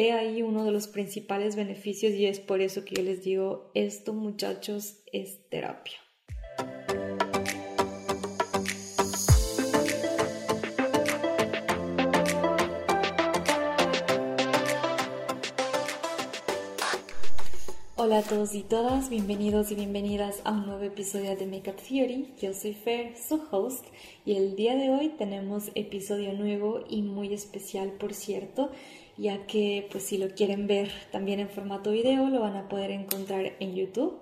he ahí uno de los principales beneficios y es por eso que yo les digo, esto muchachos es terapia. Hola a todos y todas, bienvenidos y bienvenidas a un nuevo episodio de Makeup Theory. Yo soy Fer, su host, y el día de hoy tenemos episodio nuevo y muy especial, por cierto, ya que pues si lo quieren ver también en formato video lo van a poder encontrar en YouTube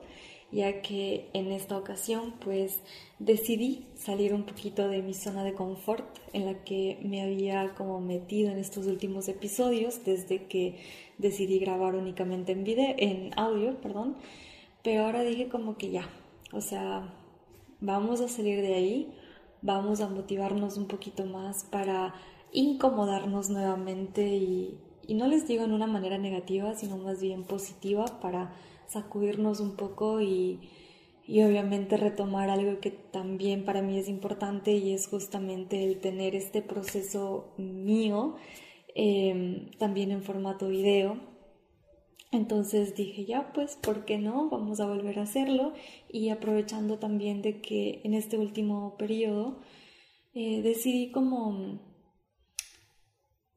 ya que en esta ocasión pues decidí salir un poquito de mi zona de confort en la que me había como metido en estos últimos episodios desde que decidí grabar únicamente en video, en audio, perdón, pero ahora dije como que ya, o sea, vamos a salir de ahí, vamos a motivarnos un poquito más para incomodarnos nuevamente y, y no les digo en una manera negativa, sino más bien positiva para sacudirnos un poco y, obviamente retomar algo que también para mí es importante y es justamente el tener este proceso mío em, también en formato video. Entonces dije, ya pues, ¿por qué no? Vamos a volver a hacerlo y aprovechando también de que en este último periodo eh, decidí como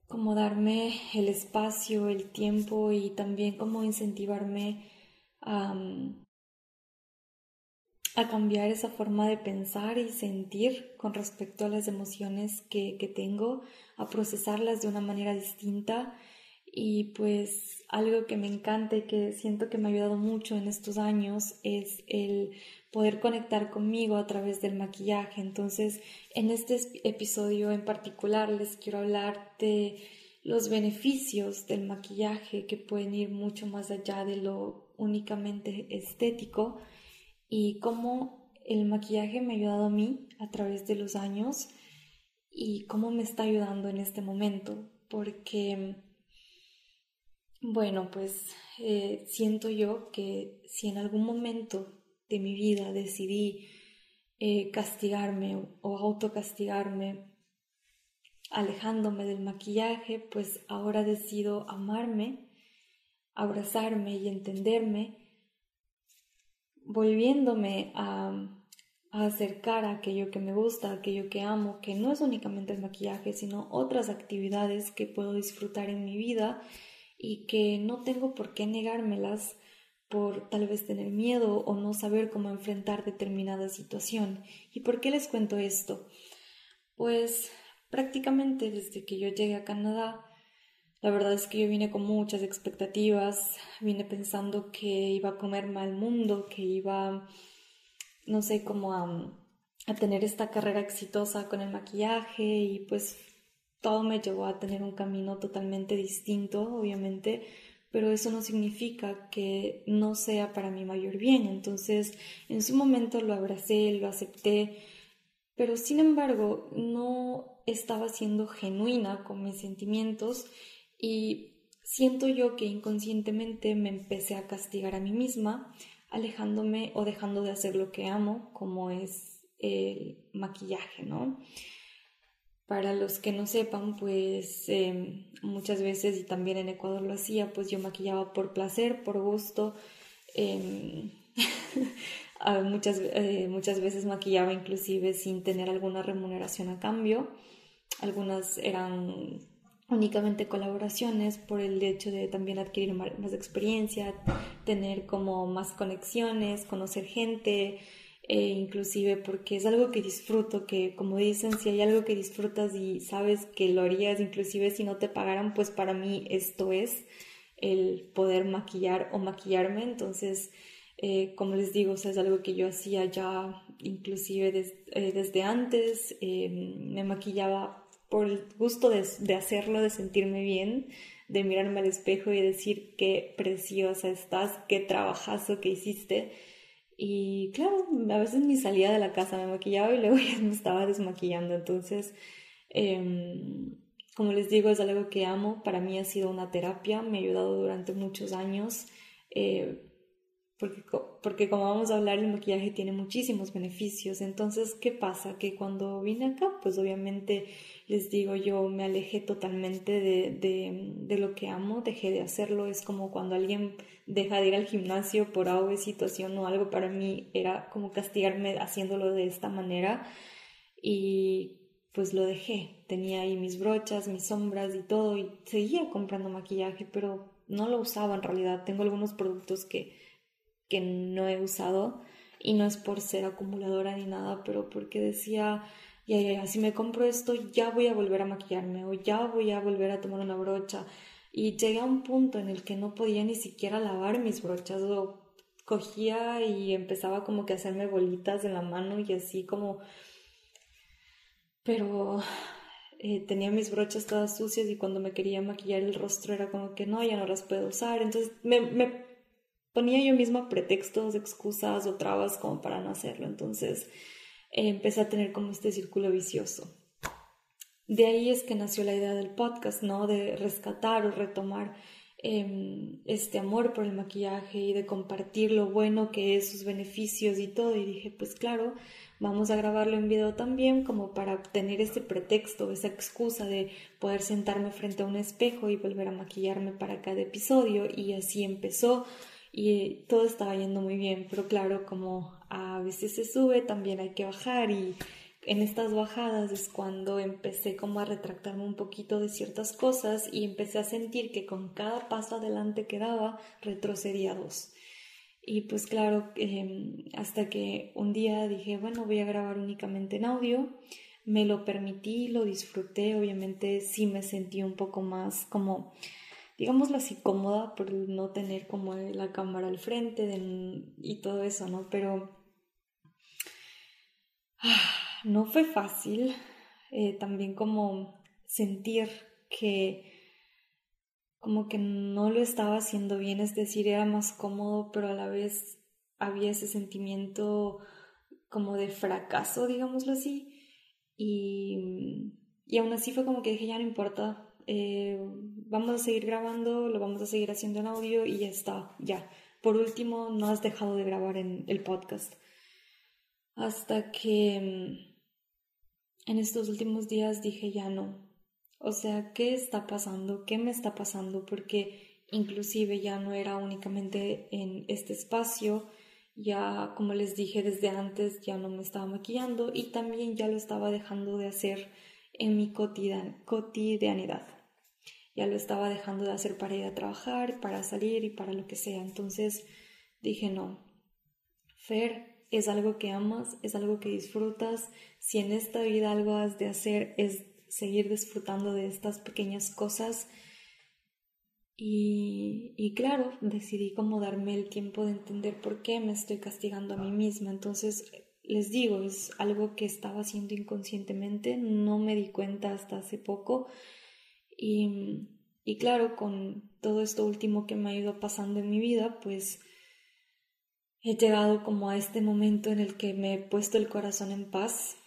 como darme el espacio, el tiempo y también como incentivarme a, cambiar esa forma de pensar y sentir con respecto a las emociones que, que tengo, a procesarlas de una manera distinta y pues algo que me encanta y que siento que me ha ayudado mucho en estos años es el poder conectar conmigo a través del maquillaje. Entonces, en este episodio en particular les quiero hablar de los beneficios del maquillaje que pueden ir mucho más allá de lo únicamente estético y cómo el maquillaje me ha ayudado a mí a través de los años y cómo me está ayudando en este momento, porque, bueno, pues eh, siento yo que si en algún momento de mi vida decidí eh, castigarme o autocastigarme alejándome del maquillaje, pues ahora decido amarme abrazarme y entenderme, volviéndome a, acercar a aquello que me gusta, aquello que amo, que no es únicamente el maquillaje, sino otras actividades que puedo disfrutar en mi vida y que no tengo por qué negármelas por tal vez tener miedo o no saber cómo enfrentar determinada situación. ¿Y por qué les cuento esto? Pues prácticamente desde que yo llegué a Canadá la verdad es que yo vine con muchas expectativas, vine pensando que iba a comerme al mundo, que iba, no sé, como a, a tener esta carrera exitosa con el maquillaje y pues todo me llevó a tener un camino totalmente distinto, obviamente, pero eso no significa que no sea para mi mayor bien. Entonces, en su momento lo abracé, lo acepté, pero sin embargo no estaba siendo genuina con mis sentimientos y siento yo que inconscientemente me empecé a castigar a mí misma, alejándome o dejando de hacer lo que amo, como es el maquillaje, ¿no? Para los que no sepan, pues em, muchas veces, y también en Ecuador lo hacía, pues yo maquillaba por placer, por gusto. Em, muchas, eh, muchas veces maquillaba inclusive sin tener alguna remuneración a cambio. Algunas eran únicamente colaboraciones por el hecho de también adquirir más experiencia, tener como más conexiones, conocer gente, e inclusive porque es algo que disfruto, que como dicen, si hay algo que disfrutas y sabes que lo harías, inclusive si no te pagaran, pues para mí esto es el poder maquillar o maquillarme, entonces... Eh, como les digo, es algo que yo hacía ya inclusive eh, desde antes, eh, me maquillaba por el gusto de, hacerlo, de sentirme bien, de mirarme al espejo y decir qué preciosa estás, qué trabajazo que hiciste. Y claro, a veces ni salía de la casa, me maquillaba y luego ya me estaba desmaquillando. Entonces, em, como les digo, es algo que amo. Para mí ha sido una terapia, me ha ayudado durante muchos años. Eh, porque, porque como vamos a hablar, el maquillaje tiene muchísimos beneficios. Entonces, ¿qué pasa? Que cuando vine acá, pues obviamente les digo, yo me alejé totalmente de, de, de lo que amo, dejé de hacerlo. Es como cuando alguien deja de ir al gimnasio por algo de situación o algo, para mí era como castigarme haciéndolo de esta manera. Y pues lo dejé. Tenía ahí mis brochas, mis sombras y todo, y seguía comprando maquillaje, pero no lo usaba en realidad. Tengo algunos productos que que no he usado y no es por ser acumuladora ni nada, pero porque decía, ya, ya, ya, si me compro esto ya voy a volver a maquillarme o ya voy a volver a tomar una brocha. Y llegué a un punto en el que no podía ni siquiera lavar mis brochas o cogía y empezaba como que a hacerme bolitas en la mano y así como... Pero eh, tenía mis brochas todas sucias y cuando me quería maquillar el rostro era como que no, ya no las puedo usar. Entonces me, me ponía yo misma pretextos, excusas o trabas como para no hacerlo. Entonces eh, empecé a tener como este círculo vicioso. De ahí es que nació la idea del podcast, ¿no? De rescatar o retomar em, este amor por el maquillaje y de compartir lo bueno que es, sus beneficios y todo. Y dije, pues claro, vamos a grabarlo en video también como para tener ese pretexto, esa excusa de poder sentarme frente a un espejo y volver a maquillarme para cada episodio. Y así empezó y todo estaba yendo muy bien, pero claro, como a veces se sube, también hay que bajar y en estas bajadas es cuando empecé como a retractarme un poquito de ciertas cosas y empecé a sentir que con cada paso adelante que daba retrocedía dos. Y pues claro, em, hasta que un día dije, bueno, voy a grabar únicamente en audio, me lo permití, lo disfruté, obviamente sí me sentí un poco más como digámoslo así, cómoda por no tener como la cámara al frente y todo eso, ¿no? Pero ah, no fue fácil eh, también como sentir que como que no lo estaba haciendo bien, es decir, era más cómodo, pero a la vez había ese sentimiento como de fracaso, digámoslo así. Y, y aún así fue como que dije, ya no importa, eh, vamos a seguir grabando, lo vamos a seguir haciendo en audio y ya está, ya. Por último, no has dejado de grabar en el podcast. Hasta que mm, en estos últimos días dije ya no. O sea, ¿qué está pasando? ¿Qué me está pasando? Porque inclusive ya no era únicamente en este espacio, ya como les dije desde antes, ya no me estaba maquillando y también ya lo estaba dejando de hacer en mi cotidianidad ya lo estaba dejando de hacer para ir a trabajar, para salir y para lo que sea. Entonces dije, no, Fer, es algo que amas, es algo que disfrutas. Si en esta vida algo has de hacer es seguir disfrutando de estas pequeñas cosas. Y, y, claro, decidí como darme el tiempo de entender por qué me estoy castigando a mí misma. Entonces, les digo, es algo que estaba haciendo inconscientemente, no me di cuenta hasta hace poco y, y claro, con todo esto último que me ha ido pasando en mi vida, pues he llegado como a este momento en el que me he puesto el corazón en paz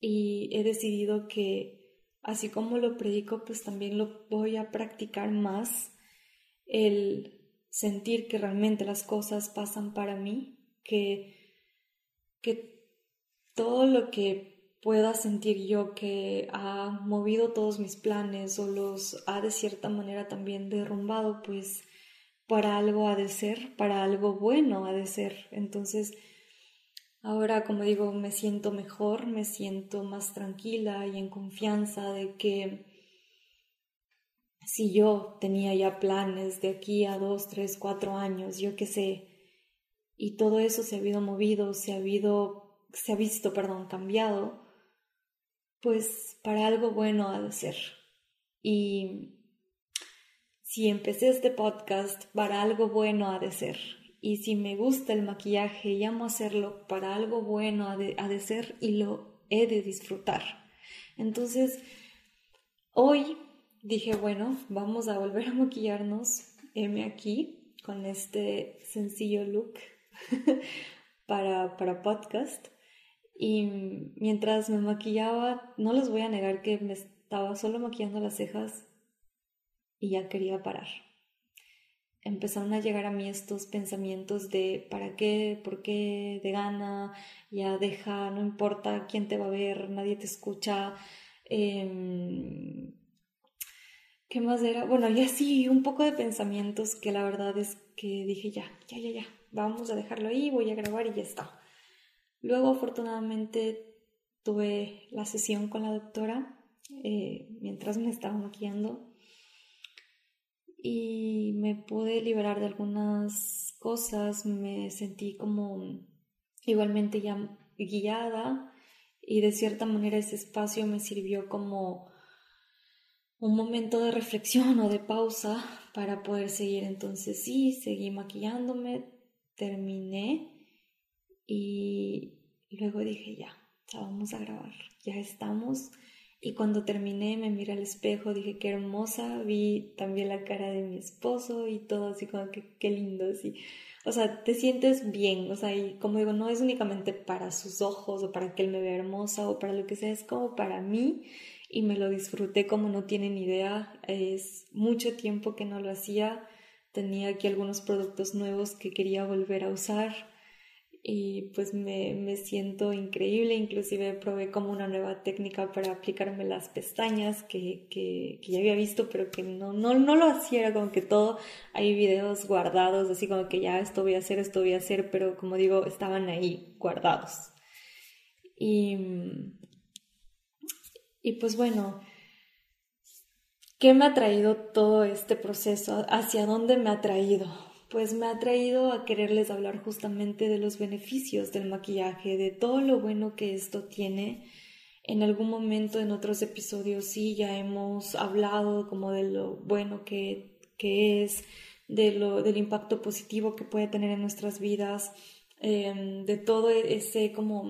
y he decidido que así como lo predico, pues también lo voy a practicar más, el sentir que realmente las cosas pasan para mí, que, que todo lo que pueda sentir yo que ha movido todos mis planes o los ha de cierta manera también derrumbado, pues para algo ha de ser, para algo bueno ha de ser. Entonces, ahora, como digo, me siento mejor, me siento más tranquila y en confianza de que si yo tenía ya planes de aquí a dos, tres, cuatro años, yo qué sé, y todo eso se ha habido movido, se ha habido, se ha visto, perdón, cambiado, pues para algo bueno ha de ser. Y si empecé este podcast, para algo bueno ha de ser. Y si me gusta el maquillaje y amo hacerlo, para algo bueno ha de, ser y lo he de disfrutar. Entonces, hoy dije, bueno, vamos a volver a maquillarnos. M aquí con este sencillo look para, para podcast. Y mientras me maquillaba, no les voy a negar que me estaba solo maquillando las cejas y ya quería parar. empezaron a llegar a mí estos pensamientos de ¿para qué? ¿por qué? de gana, ya deja, no importa quién te va a ver, nadie te escucha. Em, ¿Qué más era? Bueno, y así un poco de pensamientos que la verdad es que dije ya, ya, ya, ya, vamos a dejarlo ahí, voy a grabar y ya está. Luego afortunadamente tuve la sesión con la doctora eh, mientras me estaba maquillando y me pude liberar de algunas cosas, me sentí como igualmente ya guiada y de cierta manera ese espacio me sirvió como un momento de reflexión o de pausa para poder seguir. Entonces sí, seguí maquillándome, terminé y luego dije ya, ya vamos a grabar, ya estamos. Y cuando terminé me miré al espejo, dije qué hermosa, vi también la cara de mi esposo y todo así como que qué lindo, así. O sea, te sientes bien, o sea, y como digo, no es únicamente para sus ojos o para que él me vea hermosa o para lo que sea, es como para mí y me lo disfruté como no tienen idea. Es mucho tiempo que no lo hacía, tenía aquí algunos productos nuevos que quería volver a usar y pues me, me, siento increíble, inclusive probé como una nueva técnica para aplicarme las pestañas que, que, que ya había visto, pero que no, no, no, lo hacía, como que todo, hay videos guardados, así como que ya esto voy a hacer, esto voy a hacer, pero como digo, estaban ahí guardados. Y, y pues bueno, ¿qué me ha traído todo este proceso? ¿Hacia dónde me ha traído? Pues me ha traído a quererles hablar justamente de los beneficios del maquillaje, de todo lo bueno que esto tiene. En algún momento en otros episodios sí ya hemos hablado como de lo bueno que, es, de lo, del impacto positivo que puede tener en nuestras vidas, em, de todo ese como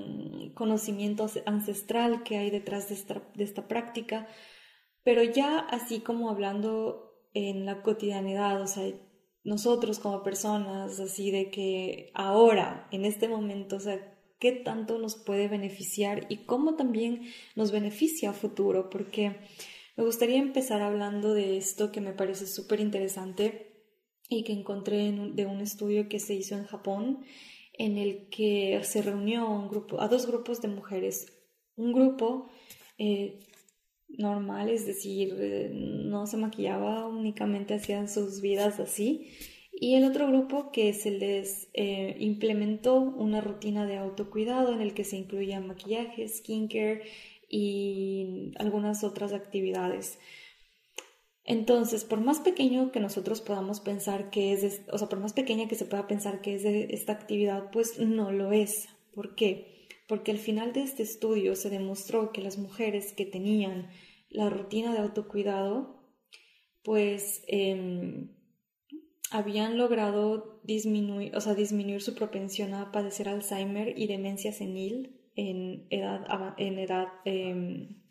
conocimiento ancestral que hay detrás de esta, de esta práctica, pero ya así como hablando en la cotidianidad, o sea, nosotros como personas, así de que ahora, en este momento, o sea, qué tanto nos puede beneficiar y cómo también nos beneficia a futuro, porque me gustaría empezar hablando de esto que me parece súper interesante y que encontré de un estudio que se hizo en Japón, en el que se reunió un a dos grupos de mujeres. Un grupo eh, normal, es decir, eh, no se maquillaba, únicamente hacían sus vidas así. Y el otro grupo que se les eh, implementó una rutina de autocuidado en el que se incluía maquillaje, skincare y algunas otras actividades. Entonces, por más pequeño que nosotros podamos pensar que es, o sea, por más pequeña que se pueda pensar que es esta actividad, pues no lo es. ¿Por qué? Porque al final de este estudio se demostró que las mujeres que tenían la rutina de autocuidado, pues em, habían logrado disminuir, o sea, disminuir su propensión a padecer Alzheimer y demencia senil en edad, em,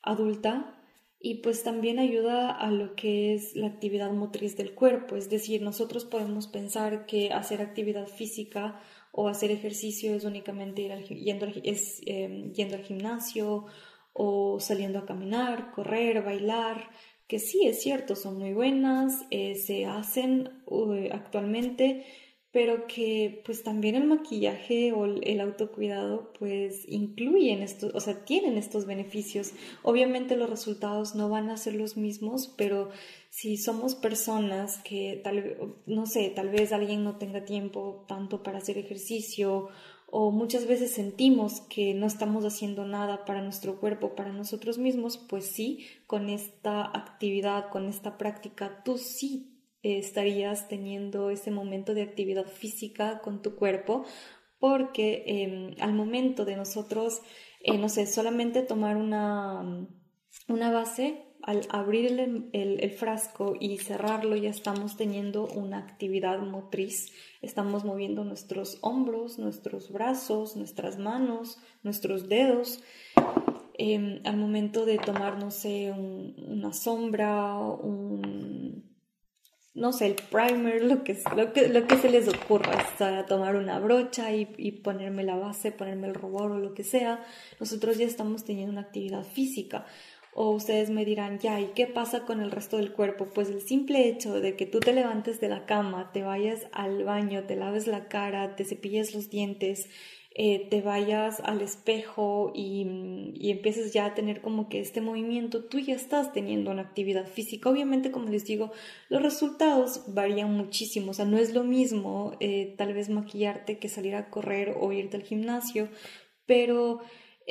adulta. Y pues también ayuda a lo que es la actividad motriz del cuerpo, es decir, nosotros podemos pensar que hacer actividad física o hacer ejercicio es únicamente ir yendo, al, em, yendo al gimnasio o saliendo a caminar, correr, bailar, que sí es cierto, son muy buenas, eh, se hacen actualmente, pero que pues también el maquillaje o el autocuidado pues incluyen estos, o sea, tienen estos beneficios. Obviamente los resultados no van a ser los mismos, pero si somos personas que tal no sé, tal vez alguien no tenga tiempo tanto para hacer ejercicio o muchas veces sentimos que no estamos haciendo nada para nuestro cuerpo, para nosotros mismos, pues sí, con esta actividad, con esta práctica, tú sí estarías teniendo ese momento de actividad física con tu cuerpo, porque em, al momento de nosotros, eh, no sé, solamente tomar una, una base, al abrir el, frasco y cerrarlo ya estamos teniendo una actividad motriz, estamos moviendo nuestros hombros, nuestros brazos, nuestras manos, nuestros dedos. Em, al momento de tomar, no sé, una sombra, un, no sé, el primer, lo que, lo que, lo que se les ocurra, hasta tomar una brocha y, ponerme la base, ponerme el rubor o lo que sea, nosotros ya estamos teniendo una actividad física. O ustedes me dirán, ya, ¿y qué pasa con el resto del cuerpo? Pues el simple hecho de que tú te levantes de la cama, te vayas al baño, te laves la cara, te cepilles los dientes, eh, te vayas al espejo y, y, empieces ya a tener como que este movimiento, tú ya estás teniendo una actividad física. Obviamente, como les digo, los resultados varían muchísimo, o sea, no es lo mismo eh, tal vez maquillarte que salir a correr o irte al gimnasio, pero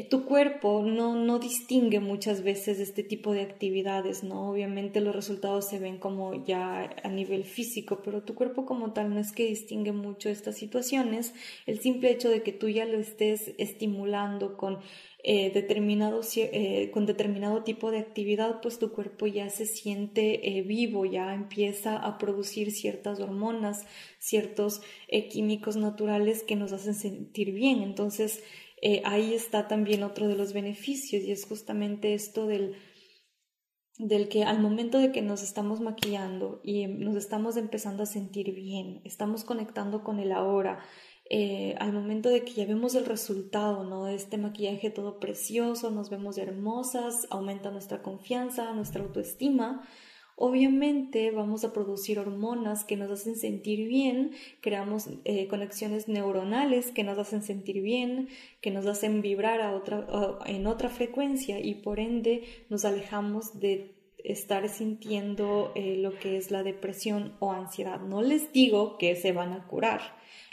tu cuerpo no, no distingue muchas veces este tipo de actividades, ¿no? Obviamente los resultados se ven como ya a nivel físico, pero tu cuerpo como tal no es que distingue mucho estas situaciones. El simple hecho de que tú ya lo estés estimulando con eh, determinado, eh, con determinado tipo de actividad, pues tu cuerpo ya se siente vivo, ya empieza a producir ciertas hormonas, ciertos químicos naturales que nos hacen sentir bien. Entonces, eh, ahí está también otro de los beneficios y es justamente esto del, del que al momento de que nos estamos maquillando y nos estamos empezando a sentir bien, estamos conectando con el ahora, eh, al momento de que ya vemos el resultado ¿no? de este maquillaje todo precioso, nos vemos hermosas, aumenta nuestra confianza, nuestra autoestima, Obviamente vamos a producir hormonas que nos hacen sentir bien, creamos eh, conexiones neuronales que nos hacen sentir bien, que nos hacen vibrar a otra, en otra frecuencia y por ende nos alejamos de estar sintiendo eh, lo que es la depresión o ansiedad. No les digo que se van a curar,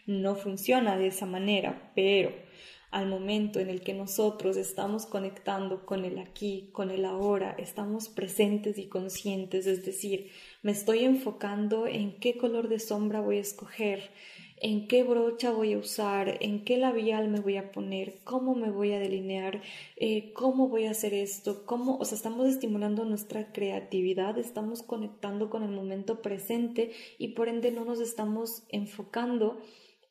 no funciona de esa manera, pero al momento en el que nosotros estamos conectando con el aquí, con el ahora, estamos presentes y conscientes, es decir, me estoy enfocando en qué color de sombra voy a escoger, en qué brocha voy a usar, en qué labial me voy a poner, cómo me voy a delinear, eh, cómo voy a hacer esto, cómo, o sea, estamos estimulando nuestra creatividad, estamos conectando con el momento presente y por ende no nos estamos enfocando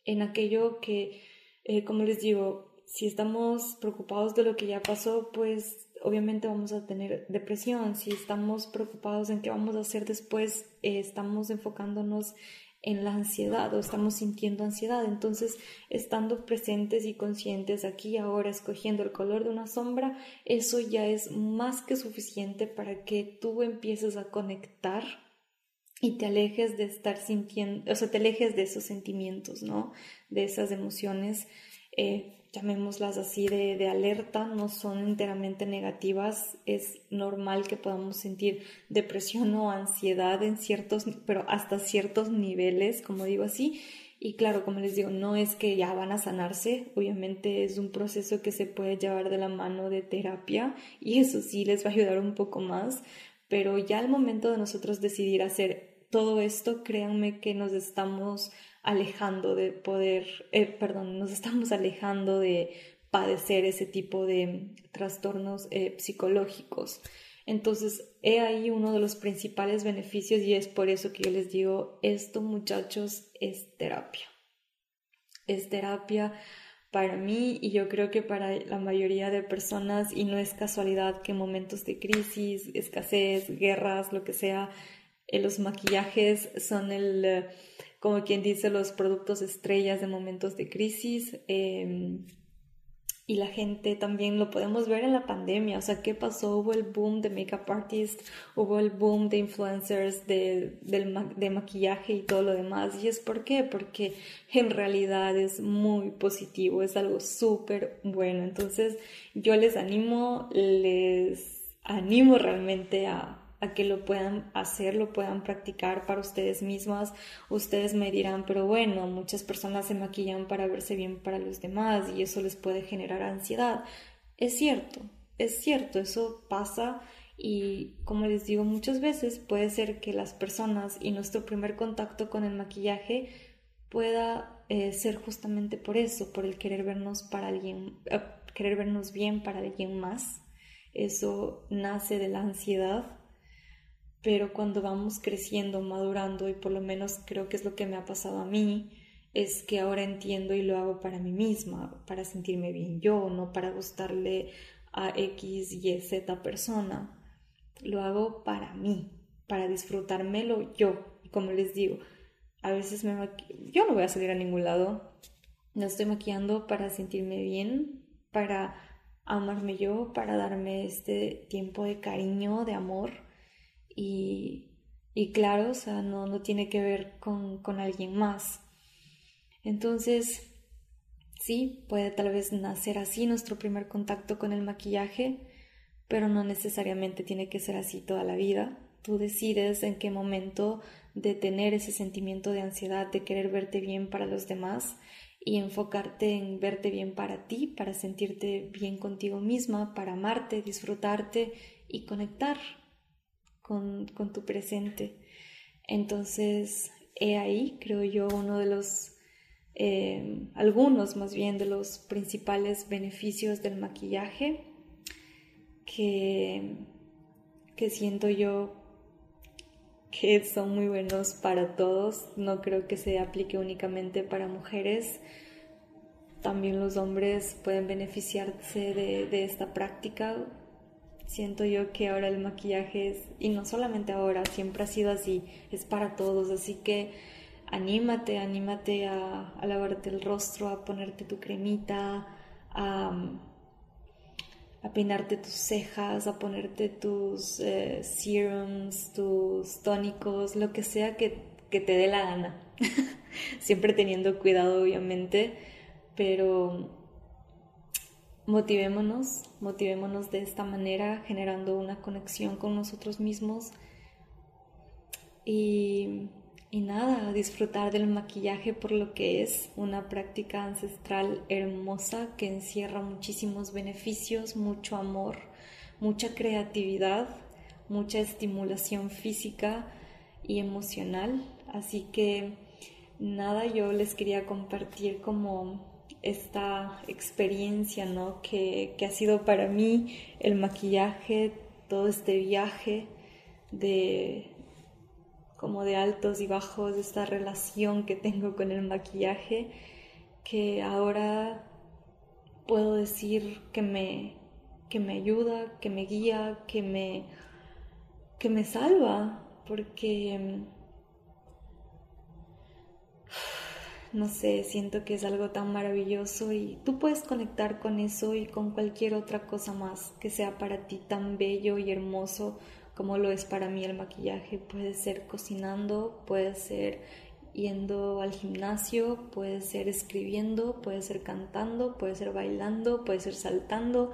en aquello que eh, como les digo, si estamos preocupados de lo que ya pasó, pues obviamente vamos a tener depresión. Si estamos preocupados en qué vamos a hacer después, eh, estamos enfocándonos en la ansiedad o estamos sintiendo ansiedad. Entonces, estando presentes y conscientes aquí ahora, escogiendo el color de una sombra, eso ya es más que suficiente para que tú empieces a conectar y te alejes de estar sintiendo, o sea, te alejes de esos sentimientos, ¿no? De esas emociones, eh, llamémoslas así, de, de, alerta, no son enteramente negativas. Es normal que podamos sentir depresión o ansiedad en ciertos, pero hasta ciertos niveles, como digo así. Y claro, como les digo, no es que ya van a sanarse, obviamente es un proceso que se puede llevar de la mano de terapia y eso sí les va a ayudar un poco más, pero ya al momento de nosotros decidir hacer todo esto, créanme que nos estamos alejando de poder, eh, perdón, nos estamos alejando de padecer ese tipo de trastornos eh, psicológicos. Entonces, he ahí uno de los principales beneficios y es por eso que yo les digo, esto muchachos es terapia. Es terapia para mí y yo creo que para la mayoría de personas y no es casualidad que en momentos de crisis, escasez, guerras, lo que sea, eh, los maquillajes son el, eh, como quien dice, los productos estrellas de momentos de crisis. Em, y la gente también lo podemos ver en la pandemia, o sea, ¿qué pasó? Hubo el boom de makeup artists, hubo el boom de influencers de, de maquillaje y todo lo demás. ¿Y es por qué? Porque en realidad es muy positivo, es algo súper bueno. Entonces, yo les animo, les animo realmente a a que lo puedan hacer, lo puedan practicar para ustedes mismas. Ustedes me dirán, pero bueno, muchas personas se maquillan para verse bien para los demás y eso les puede generar ansiedad. Es cierto, es cierto, eso pasa y como les digo muchas veces puede ser que las personas y nuestro primer contacto con el maquillaje pueda eh, ser justamente por eso, por el querer vernos para alguien, eh, querer vernos bien para alguien más. Eso nace de la ansiedad pero cuando vamos creciendo, madurando, y por lo menos creo que es lo que me ha pasado a mí, es que ahora entiendo y lo hago para mí misma, para sentirme bien yo, no para gustarle a X, Y, Z persona. Lo hago para mí, para disfrutármelo yo. Como les digo, a veces me yo no voy a salir a ningún lado, no estoy maquillando para sentirme bien, para amarme yo, para darme este tiempo de cariño, de amor y, y claro, o sea, no, no tiene que ver con, con alguien más. Entonces, sí, puede tal vez nacer así nuestro primer contacto con el maquillaje, pero no necesariamente tiene que ser así toda la vida. Tú decides en qué momento de tener ese sentimiento de ansiedad, de querer verte bien para los demás y enfocarte en verte bien para ti, para sentirte bien contigo misma, para amarte, disfrutarte y conectar con, tu presente. Entonces, he ahí, creo yo, uno de los, eh, algunos más bien de los principales beneficios del maquillaje que, que siento yo que son muy buenos para todos. No creo que se aplique únicamente para mujeres. También los hombres pueden beneficiarse de, esta práctica. Siento yo que ahora el maquillaje es, y no solamente ahora, siempre ha sido así, es para todos. Así que anímate, anímate a, lavarte el rostro, a ponerte tu cremita, a a peinarte tus cejas, a ponerte tus eh, serums, tus tónicos, lo que sea que, que te dé la gana. Siempre teniendo cuidado, obviamente, pero motivémonos, motivémonos de esta manera, generando una conexión con nosotros mismos y y nada, disfrutar del maquillaje por lo que es una práctica ancestral hermosa que encierra muchísimos beneficios, mucho amor, mucha creatividad, mucha estimulación física y emocional. Así que nada, yo les quería compartir como esta experiencia, ¿no? Que, que ha sido para mí el maquillaje, todo este viaje de, como de altos y bajos, esta relación que tengo con el maquillaje, que ahora puedo decir que me, que me ayuda, que me guía, que me, que me salva, porque no sé, siento que es algo tan maravilloso y tú puedes conectar con eso y con cualquier otra cosa más que sea para ti tan bello y hermoso como lo es para mí el maquillaje. Puede ser cocinando, puede ser yendo al gimnasio, puede ser escribiendo, puede ser cantando, puede ser bailando, puede ser saltando,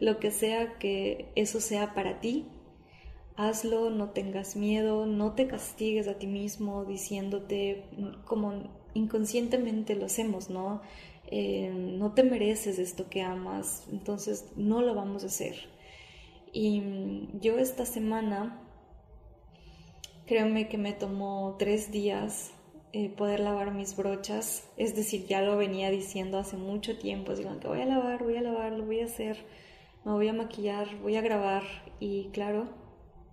lo que sea que eso sea para ti. Hazlo, no tengas miedo, no te castigues a ti mismo diciéndote como inconscientemente lo hacemos, ¿no? Eh, no te mereces esto que amas, entonces no lo vamos a hacer y yo esta semana, créeme que me tomó tres días eh, poder lavar mis brochas. Es decir, ya lo venía diciendo hace mucho tiempo. Digo que voy a lavar, voy a lavar, lo voy a hacer, me voy a maquillar, voy a grabar. Y claro,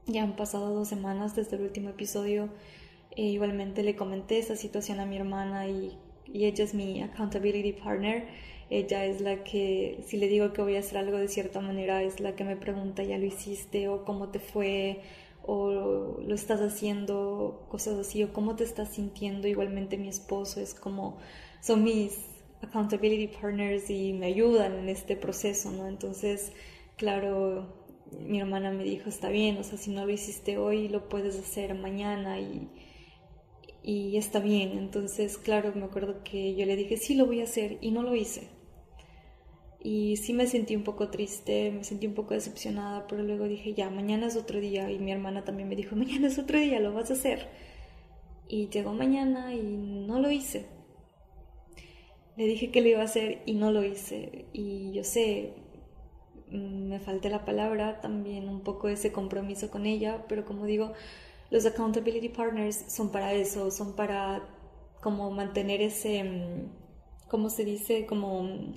ya han pasado dos semanas desde el último episodio. E igualmente le comenté esa situación a mi hermana y, y ella es mi accountability partner ella es la que, si le digo que voy a hacer algo de cierta manera, es la que me pregunta, ¿ya lo hiciste? o ¿cómo te fue? o lo estás haciendo, cosas así, o cómo te estás sintiendo. Igualmente mi esposo es como, son mis accountability partners y me ayudan en este proceso, ¿no? Entonces, claro, mi hermana me dijo, está bien, o sea, si no lo hiciste hoy, lo puedes hacer mañana y, y está bien. Entonces, claro, me acuerdo que yo le dije, sí, lo voy a hacer y no lo hice. Y sí me sentí un poco triste, me sentí un poco decepcionada, pero luego dije, ya, mañana es otro día. Y mi hermana también me dijo, mañana es otro día, lo vas a hacer. Y llegó mañana y no lo hice. Le dije que lo iba a hacer y no lo hice. Y yo sé, mm, me falté la palabra, también un poco ese compromiso con ella, pero como digo, los accountability partners son para eso, son para como mantener ese, mm, ¿cómo se dice? Como mm,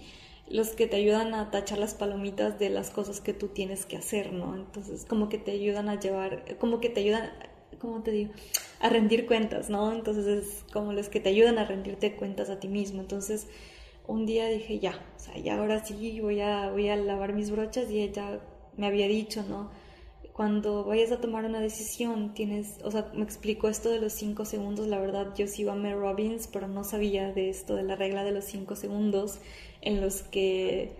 los que te ayudan a tachar las palomitas de las cosas que tú tienes que hacer, ¿no? Entonces, como que te ayudan a llevar, como que te ayudan, ¿cómo te digo? A rendir cuentas, ¿no? Entonces, es como los que te ayudan a rendirte cuentas a ti mismo. Entonces, un día dije, ya, o sea, ya ahora sí voy a, voy a lavar mis brochas y ella me había dicho, ¿no? Cuando vayas a tomar una decisión, tienes, o sea, me explicó esto de los cinco segundos, la verdad yo sí iba a Mel Robbins, pero no sabía de esto, de la regla de los cinco segundos en los que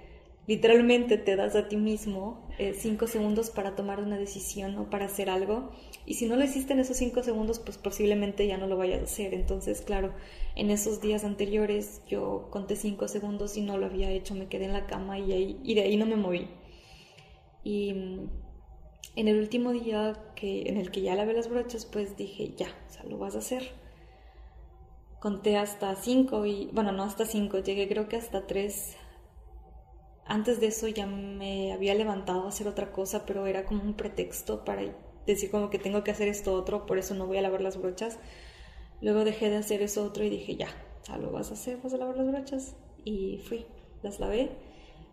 literalmente te das a ti mismo eh, cinco segundos para tomar una decisión o para hacer algo. Y si no lo hiciste en esos cinco segundos, pues posiblemente ya no lo vayas a hacer. Entonces, claro, en esos días anteriores yo conté cinco segundos y no lo había hecho, me quedé en la cama y, ahí, y de ahí no me moví. Y mm, en el último día que, en el que ya lavé las brochas, pues dije, ya, o sea, lo vas a hacer. Conté hasta cinco y, bueno, no hasta cinco, llegué creo que hasta tres antes de eso ya me había levantado a hacer otra cosa, pero era como un pretexto para decir como que tengo que hacer esto otro, por eso no voy a lavar las brochas. Luego dejé de hacer eso otro y dije, ya, ya lo vas a hacer, vas a lavar las brochas. Y fui, las lavé,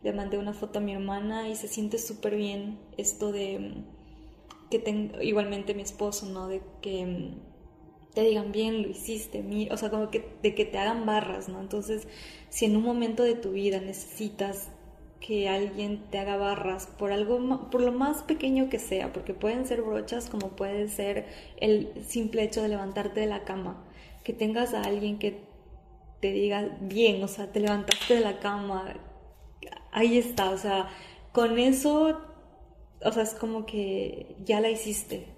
le mandé una foto a mi hermana y se siente súper bien esto de mm, que tengo, igualmente mi esposo, ¿no? De que mm, te digan bien, lo hiciste, o sea, como que de que te hagan barras, ¿no? Entonces, si en un momento de tu vida necesitas que alguien te haga barras por algo por lo más pequeño que sea, porque pueden ser brochas como puede ser el simple hecho de levantarte de la cama, que tengas a alguien que te diga bien, o sea, te levantaste de la cama, ahí está, o sea, con eso, o sea, es como que ya la hiciste,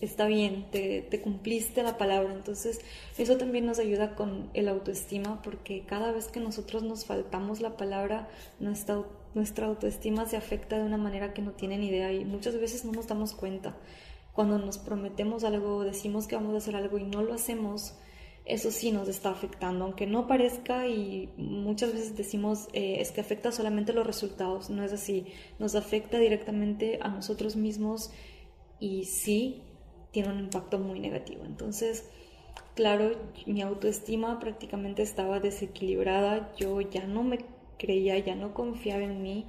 está bien, te, te, cumpliste la palabra. Entonces, eso también nos ayuda con el autoestima, porque cada vez que nosotros nos faltamos la palabra, nuestra, nuestra autoestima se afecta de una manera que no tienen idea y muchas veces no nos damos cuenta. Cuando nos prometemos algo, decimos que vamos a hacer algo y no lo hacemos, eso sí nos está afectando, aunque no parezca y muchas veces decimos eh, es que afecta solamente los resultados, no es así, nos afecta directamente a nosotros mismos y sí, tiene un impacto muy negativo. Entonces, claro, mi autoestima prácticamente estaba desequilibrada, yo ya no me creía, ya no confiaba en mí,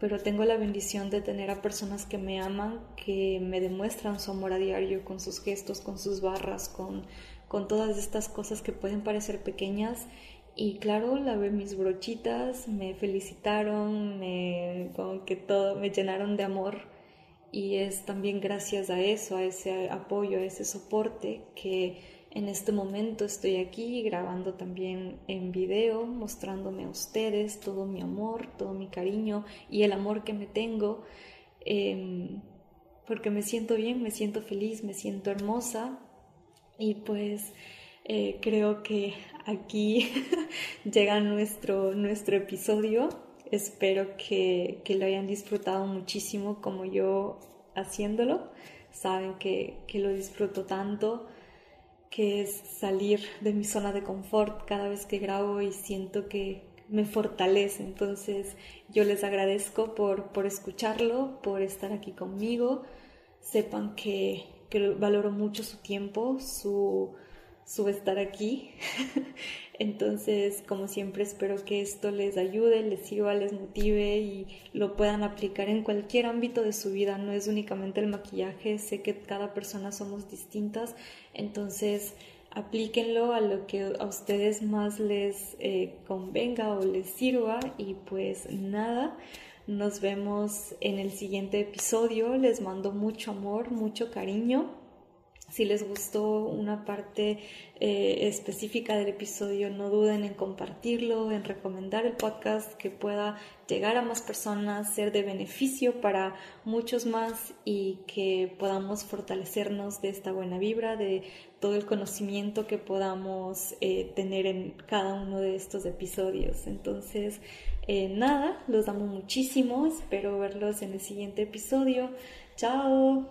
pero tengo la bendición de tener a personas que me aman, que me demuestran su amor a diario con sus gestos, con sus barras, con, con todas estas cosas que pueden parecer pequeñas. Y claro, lavé mis brochitas, me felicitaron, me, como que todo, me llenaron de amor y es también gracias a eso, a ese apoyo, a ese soporte que en este momento estoy aquí grabando también en video, mostrándome a ustedes todo mi amor, todo mi cariño y el amor que me tengo, em, porque me siento bien, me siento feliz, me siento hermosa y pues eh, creo que aquí llega nuestro, nuestro episodio Espero que, lo hayan disfrutado muchísimo como yo haciéndolo. Saben que, que lo disfruto tanto, que es salir de mi zona de confort cada vez que grabo y siento que me fortalece. Entonces yo les agradezco por, por escucharlo, por estar aquí conmigo. Sepan que, que valoro mucho su tiempo, su, su estar aquí. Entonces, como siempre, espero que esto les ayude, les sirva, les motive y lo puedan aplicar en cualquier ámbito de su vida. No es únicamente el maquillaje, sé que cada persona somos distintas, entonces aplíquenlo a lo que a ustedes más les eh, convenga o les sirva y pues nada. Nos vemos en el siguiente episodio. Les mando mucho amor, mucho cariño. Si les gustó una parte eh, específica del episodio, no duden en compartirlo, en recomendar el podcast que pueda llegar a más personas, ser de beneficio para muchos más y que podamos fortalecernos de esta buena vibra, de todo el conocimiento que podamos eh, tener en cada uno de estos episodios. Entonces, eh, nada, los amo muchísimo, espero verlos en el siguiente episodio. Chao.